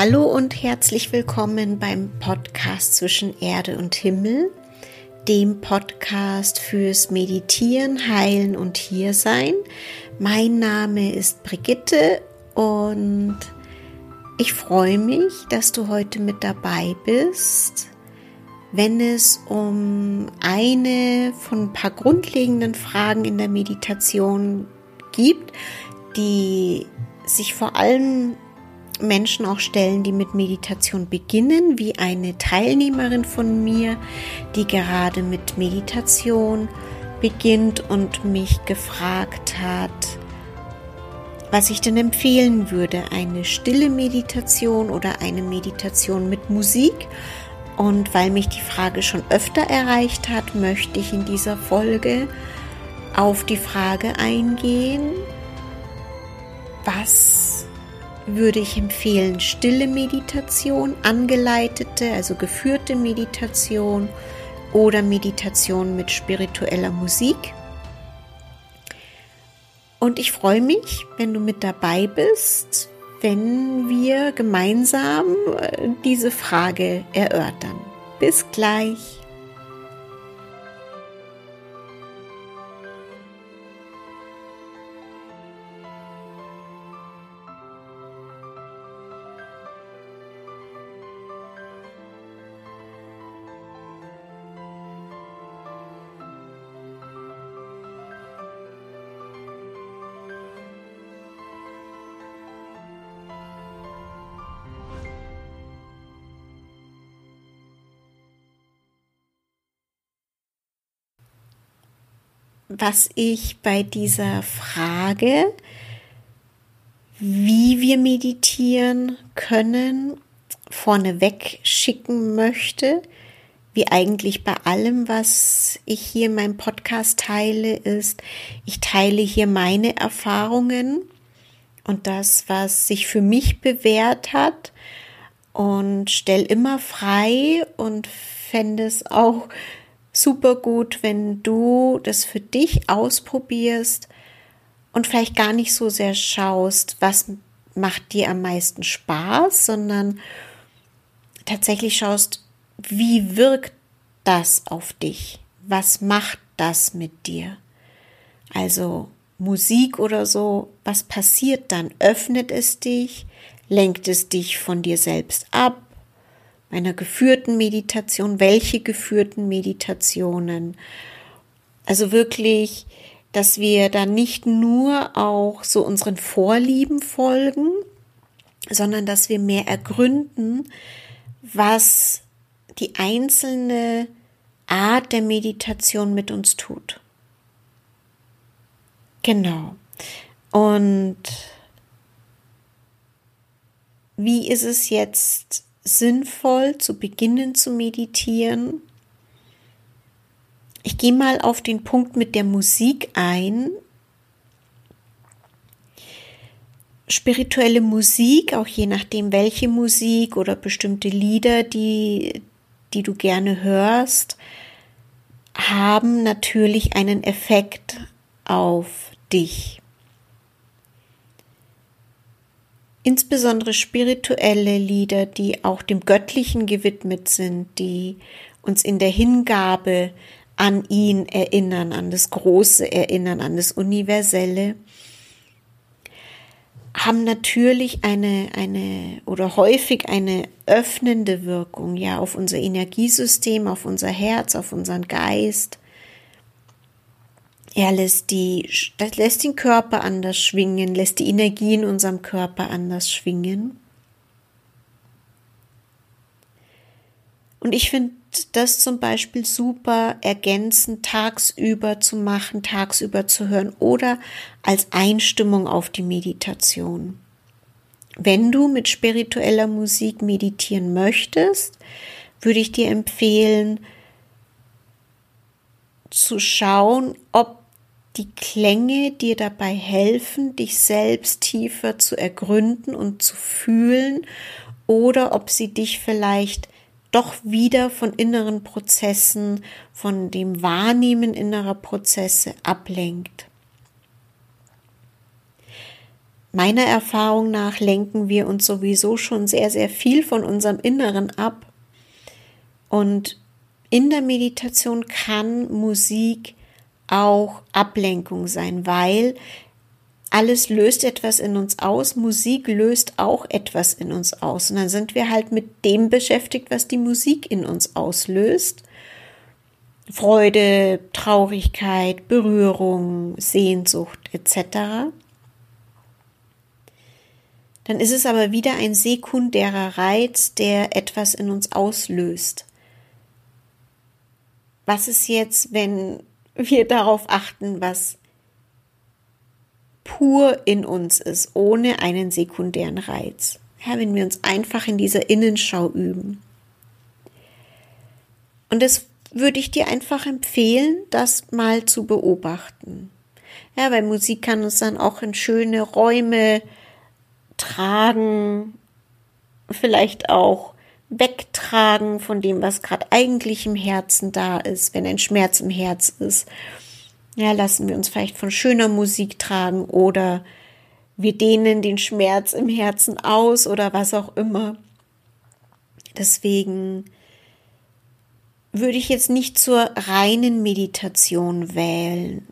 Hallo und herzlich willkommen beim Podcast zwischen Erde und Himmel, dem Podcast fürs Meditieren, Heilen und Hiersein. Mein Name ist Brigitte und ich freue mich, dass du heute mit dabei bist, wenn es um eine von ein paar grundlegenden Fragen in der Meditation gibt, die sich vor allem Menschen auch stellen, die mit Meditation beginnen, wie eine Teilnehmerin von mir, die gerade mit Meditation beginnt und mich gefragt hat, was ich denn empfehlen würde, eine stille Meditation oder eine Meditation mit Musik. Und weil mich die Frage schon öfter erreicht hat, möchte ich in dieser Folge auf die Frage eingehen, was würde ich empfehlen, stille Meditation, angeleitete, also geführte Meditation oder Meditation mit spiritueller Musik. Und ich freue mich, wenn du mit dabei bist, wenn wir gemeinsam äh, diese Frage erörtern. Bis gleich. Was ich bei dieser Frage, wie wir meditieren können, vorneweg schicken möchte, wie eigentlich bei allem, was ich hier in meinem Podcast teile, ist, ich teile hier meine Erfahrungen und das, was sich für mich bewährt hat und stelle immer frei und fände es auch super gut, wenn du das für dich ausprobierst und vielleicht gar nicht so sehr schaust, was macht dir am meisten Spaß, sondern tatsächlich schaust, wie wirkt das auf dich? Was macht das mit dir? Also Musik oder so, was passiert dann? Öffnet es dich? Lenkt es dich von dir selbst ab? Einer geführten Meditation, welche geführten Meditationen. Also wirklich, dass wir da nicht nur auch so unseren Vorlieben folgen, sondern dass wir mehr ergründen, was die einzelne Art der Meditation mit uns tut. Genau. Und wie ist es jetzt sinnvoll zu beginnen zu meditieren. Ich gehe mal auf den Punkt mit der Musik ein. Spirituelle Musik, auch je nachdem welche Musik oder bestimmte Lieder, die, die du gerne hörst, haben natürlich einen Effekt auf dich. Insbesondere spirituelle Lieder, die auch dem Göttlichen gewidmet sind, die uns in der Hingabe an ihn erinnern, an das Große erinnern, an das Universelle, haben natürlich eine, eine oder häufig eine öffnende Wirkung, ja, auf unser Energiesystem, auf unser Herz, auf unseren Geist. Er lässt die, lässt den Körper anders schwingen, lässt die Energie in unserem Körper anders schwingen. Und ich finde das zum Beispiel super ergänzend tagsüber zu machen, tagsüber zu hören oder als Einstimmung auf die Meditation. Wenn du mit spiritueller Musik meditieren möchtest, würde ich dir empfehlen, zu schauen, ob die Klänge dir dabei helfen, dich selbst tiefer zu ergründen und zu fühlen oder ob sie dich vielleicht doch wieder von inneren Prozessen, von dem Wahrnehmen innerer Prozesse ablenkt. meiner Erfahrung nach lenken wir uns sowieso schon sehr, sehr viel von unserem Inneren ab. Und in der Meditation kann Musik auch Ablenkung sein, weil alles löst etwas in uns aus, Musik löst auch etwas in uns aus. Und dann sind wir halt mit dem beschäftigt, was die Musik in uns auslöst. Freude, Traurigkeit, Berührung, Sehnsucht etc. Dann ist es aber wieder ein sekundärer Reiz, der etwas in uns auslöst. Was ist jetzt, wenn wir darauf achten, was pur in uns ist, ohne einen sekundären Reiz. Ja, wenn wir uns einfach in dieser Innenschau üben. Und das würde ich dir einfach empfehlen, das mal zu beobachten. Ja, weil Musik kann uns dann auch in schöne Räume tragen, vielleicht auch wegtragen von dem, was gerade eigentlich im Herzen da ist, wenn ein Schmerz im Herz ist. Ja, lassen wir uns vielleicht von schöner Musik tragen oder wir dehnen den Schmerz im Herzen aus oder was auch immer. Deswegen würde ich jetzt nicht zur reinen Meditation wählen.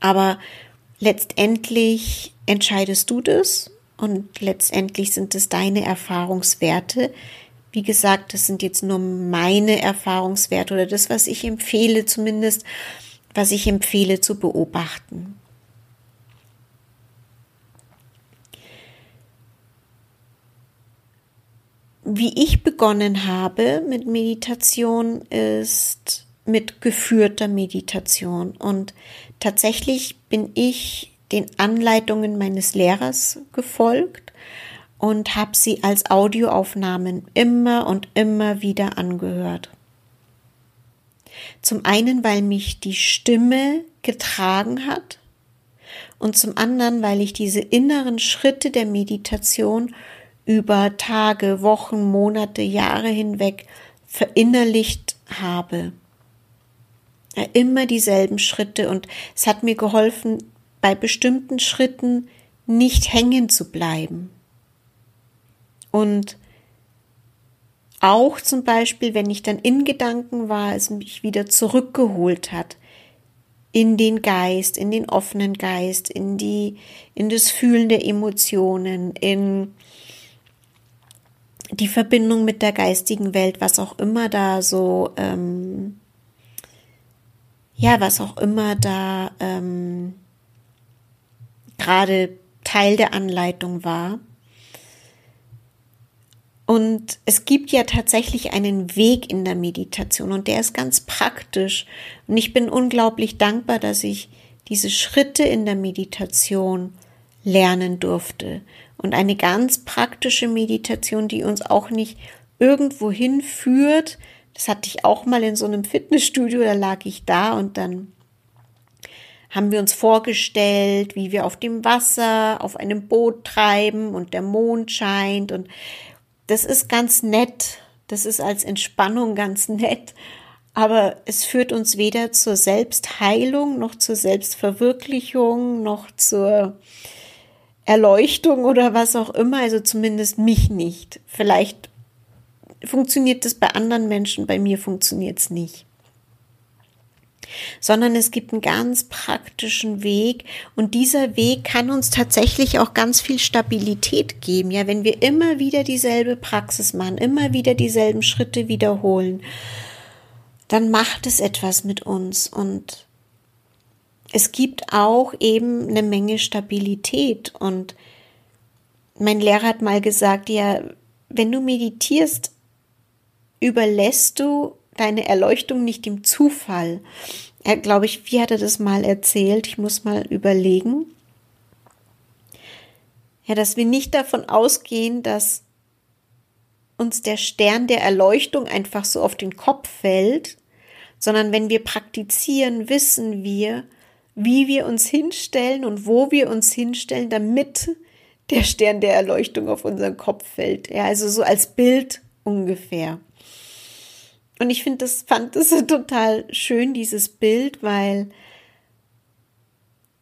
Aber letztendlich entscheidest du das und letztendlich sind es deine Erfahrungswerte. Wie gesagt, das sind jetzt nur meine Erfahrungswerte oder das, was ich empfehle, zumindest, was ich empfehle zu beobachten. Wie ich begonnen habe mit Meditation ist mit geführter Meditation und tatsächlich bin ich den Anleitungen meines Lehrers gefolgt und habe sie als Audioaufnahmen immer und immer wieder angehört. Zum einen, weil mich die Stimme getragen hat und zum anderen, weil ich diese inneren Schritte der Meditation über Tage, Wochen, Monate, Jahre hinweg verinnerlicht habe. Immer dieselben Schritte und es hat mir geholfen, bei bestimmten Schritten nicht hängen zu bleiben. Und auch zum Beispiel, wenn ich dann in Gedanken war, es mich wieder zurückgeholt hat in den Geist, in den offenen Geist, in die, in das Fühlen der Emotionen, in die Verbindung mit der geistigen Welt, was auch immer da so, ähm, ja, was auch immer da ähm, gerade Teil der Anleitung war. Und es gibt ja tatsächlich einen Weg in der Meditation und der ist ganz praktisch. Und ich bin unglaublich dankbar, dass ich diese Schritte in der Meditation lernen durfte. Und eine ganz praktische Meditation, die uns auch nicht irgendwo hinführt. Das hatte ich auch mal in so einem Fitnessstudio, da lag ich da und dann haben wir uns vorgestellt, wie wir auf dem Wasser, auf einem Boot treiben und der Mond scheint und das ist ganz nett. Das ist als Entspannung ganz nett. Aber es führt uns weder zur Selbstheilung noch zur Selbstverwirklichung noch zur Erleuchtung oder was auch immer. Also zumindest mich nicht. Vielleicht funktioniert das bei anderen Menschen, bei mir funktioniert es nicht sondern es gibt einen ganz praktischen Weg. Und dieser Weg kann uns tatsächlich auch ganz viel Stabilität geben. Ja, wenn wir immer wieder dieselbe Praxis machen, immer wieder dieselben Schritte wiederholen, dann macht es etwas mit uns. Und es gibt auch eben eine Menge Stabilität. Und mein Lehrer hat mal gesagt, ja, wenn du meditierst, überlässt du deine Erleuchtung nicht dem Zufall. Er, glaube ich, wie hat er das mal erzählt? Ich muss mal überlegen. Ja, dass wir nicht davon ausgehen, dass uns der Stern der Erleuchtung einfach so auf den Kopf fällt, sondern wenn wir praktizieren, wissen wir, wie wir uns hinstellen und wo wir uns hinstellen, damit der Stern der Erleuchtung auf unseren Kopf fällt. Ja, also so als Bild ungefähr. Und ich finde das, fand das total schön, dieses Bild, weil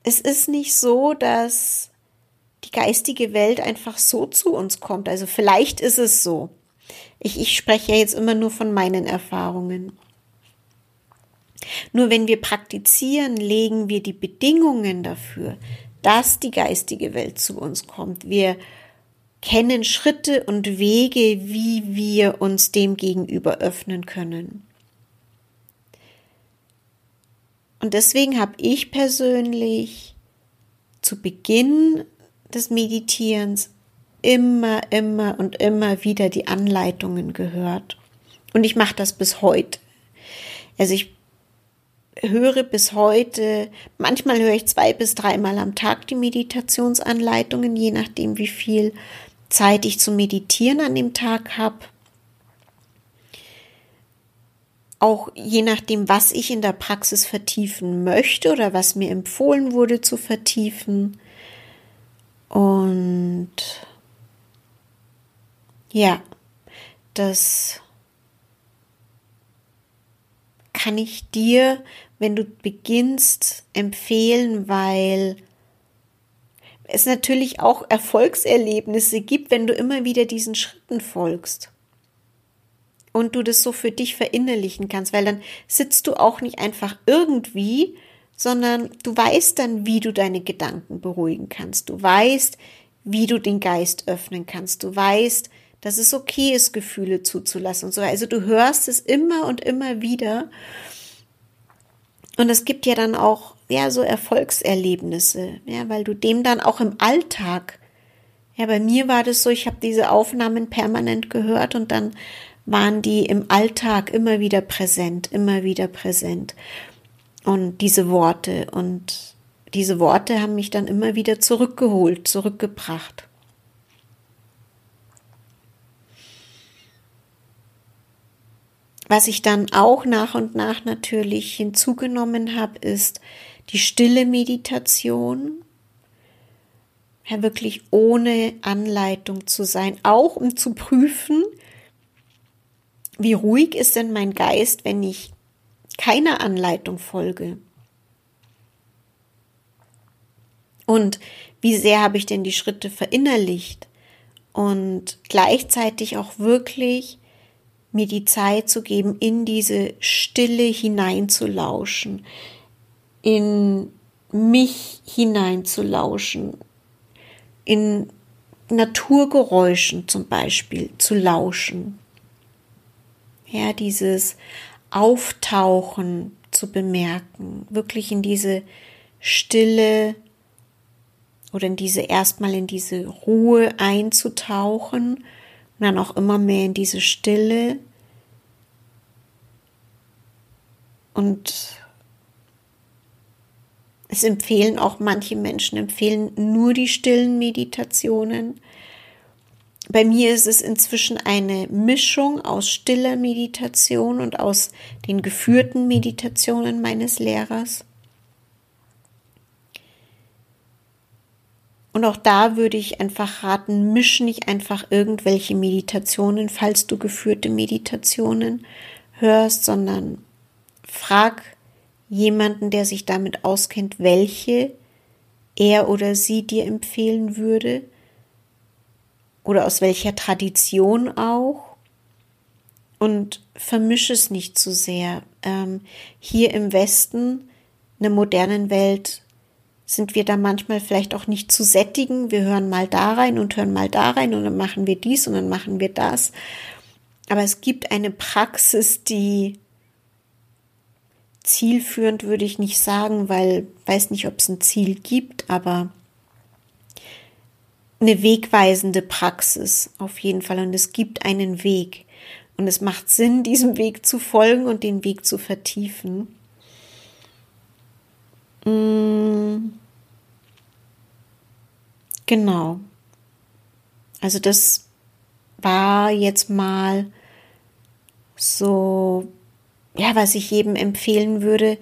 es ist nicht so, dass die geistige Welt einfach so zu uns kommt. Also vielleicht ist es so. Ich, ich spreche ja jetzt immer nur von meinen Erfahrungen. Nur wenn wir praktizieren, legen wir die Bedingungen dafür, dass die geistige Welt zu uns kommt. Wir kennen Schritte und Wege, wie wir uns dem gegenüber öffnen können. Und deswegen habe ich persönlich zu Beginn des Meditierens immer, immer und immer wieder die Anleitungen gehört. Und ich mache das bis heute. Also ich höre bis heute, manchmal höre ich zwei bis dreimal am Tag die Meditationsanleitungen, je nachdem, wie viel Zeit ich zu meditieren an dem Tag habe. Auch je nachdem, was ich in der Praxis vertiefen möchte oder was mir empfohlen wurde zu vertiefen. Und ja, das kann ich dir, wenn du beginnst, empfehlen, weil es natürlich auch Erfolgserlebnisse gibt, wenn du immer wieder diesen Schritten folgst. Und du das so für dich verinnerlichen kannst, weil dann sitzt du auch nicht einfach irgendwie, sondern du weißt dann, wie du deine Gedanken beruhigen kannst. Du weißt, wie du den Geist öffnen kannst. Du weißt, dass es okay ist, Gefühle zuzulassen und so. Also du hörst es immer und immer wieder. Und es gibt ja dann auch, ja, so Erfolgserlebnisse, ja, weil du dem dann auch im Alltag, ja, bei mir war das so, ich habe diese Aufnahmen permanent gehört und dann waren die im Alltag immer wieder präsent, immer wieder präsent. Und diese Worte und diese Worte haben mich dann immer wieder zurückgeholt, zurückgebracht. Was ich dann auch nach und nach natürlich hinzugenommen habe, ist die stille Meditation. Ja, wirklich ohne Anleitung zu sein, auch um zu prüfen, wie ruhig ist denn mein Geist, wenn ich keiner Anleitung folge. Und wie sehr habe ich denn die Schritte verinnerlicht? Und gleichzeitig auch wirklich mir die Zeit zu geben, in diese Stille hineinzulauschen, in mich hineinzulauschen, in Naturgeräuschen zum Beispiel zu lauschen. Ja, dieses Auftauchen zu bemerken, wirklich in diese Stille oder in diese erstmal in diese Ruhe einzutauchen und dann auch immer mehr in diese Stille. Und es empfehlen auch manche Menschen, empfehlen nur die stillen Meditationen. Bei mir ist es inzwischen eine Mischung aus stiller Meditation und aus den geführten Meditationen meines Lehrers. Und auch da würde ich einfach raten, misch nicht einfach irgendwelche Meditationen, falls du geführte Meditationen hörst, sondern frag jemanden, der sich damit auskennt, welche er oder sie dir empfehlen würde oder aus welcher Tradition auch. Und vermisch es nicht zu sehr. Ähm, hier im Westen, in der modernen Welt, sind wir da manchmal vielleicht auch nicht zu sättigen. Wir hören mal da rein und hören mal da rein und dann machen wir dies und dann machen wir das. Aber es gibt eine Praxis, die zielführend würde ich nicht sagen, weil weiß nicht, ob es ein Ziel gibt, aber eine wegweisende Praxis auf jeden Fall und es gibt einen Weg und es macht Sinn, diesem Weg zu folgen und den Weg zu vertiefen. Mm. Genau. Also das war jetzt mal so, ja, was ich jedem empfehlen würde,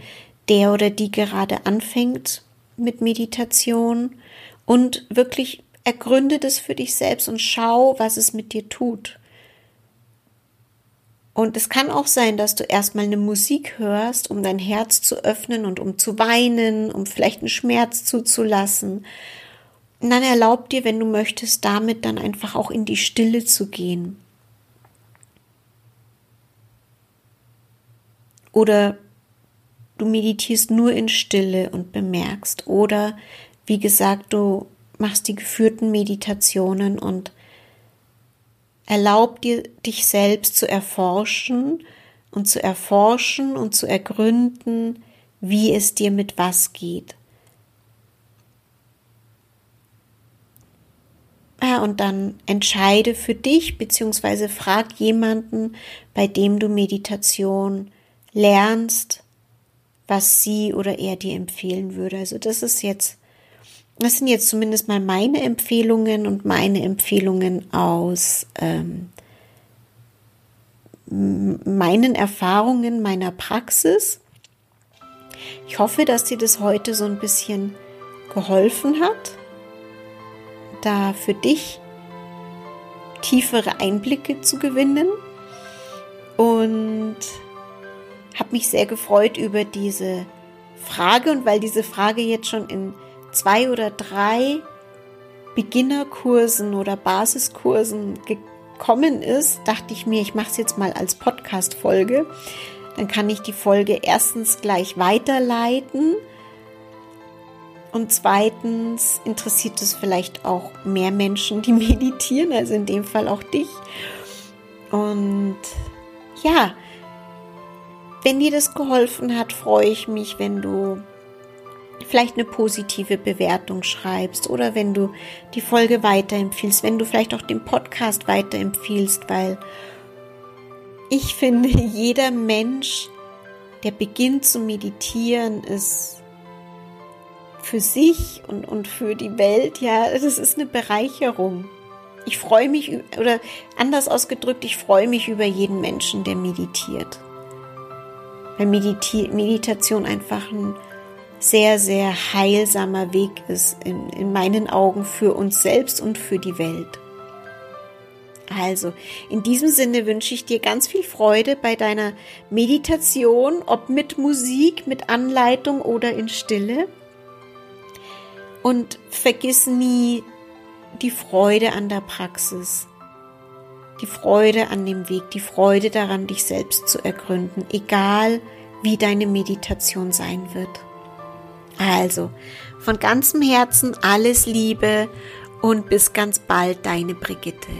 der oder die gerade anfängt mit Meditation und wirklich ergründe das für dich selbst und schau, was es mit dir tut. Und es kann auch sein, dass du erstmal eine Musik hörst, um dein Herz zu öffnen und um zu weinen, um vielleicht einen Schmerz zuzulassen. dann erlaub dir, wenn du möchtest, damit dann einfach auch in die Stille zu gehen. Oder du meditierst nur in Stille und bemerkst. Oder wie gesagt, du machst die geführten Meditationen und erlaub dir, dich selbst zu erforschen und zu erforschen und zu ergründen, wie es dir mit was geht. Ja, und dann entscheide für dich, beziehungsweise frag jemanden, bei dem du Meditation lernst, was sie oder er dir empfehlen würde. Also das ist jetzt, das sind jetzt zumindest mal meine Empfehlungen und meine Empfehlungen aus ähm, meinen Erfahrungen, meiner Praxis. Ich hoffe, dass dir das heute so ein bisschen geholfen hat, da für dich tiefere Einblicke zu gewinnen und habe mich sehr gefreut über diese Frage und weil diese Frage jetzt schon in zwei oder drei Beginnerkursen oder Basiskursen gekommen ist, dachte ich mir, ich mache es jetzt mal als Podcast-Folge. Dann kann ich die Folge erstens gleich weiterleiten und zweitens interessiert es vielleicht auch mehr Menschen, die meditieren, also in dem Fall auch dich. Und ja, wenn dir das geholfen hat, freue ich mich, wenn du vielleicht eine positive Bewertung schreibst oder wenn du die Folge weiterempfiehlst, wenn du vielleicht auch den Podcast weiterempfiehlst, weil ich finde, jeder Mensch, der beginnt zu meditieren, ist für sich und, und für die Welt, ja, das ist eine Bereicherung. Ich freue mich, oder anders ausgedrückt, ich freue mich über jeden Menschen, der meditiert weil Mediti Meditation einfach ein sehr, sehr heilsamer Weg ist in, in meinen Augen für uns selbst und für die Welt. Also, in diesem Sinne wünsche ich dir ganz viel Freude bei deiner Meditation, ob mit Musik, mit Anleitung oder in Stille. Und vergiss nie die Freude an der Praxis die Freude an dem Weg, die Freude daran, dich selbst zu ergründen, egal wie deine Meditation sein wird. Also, von ganzem Herzen alles Liebe und bis ganz bald, deine Brigitte.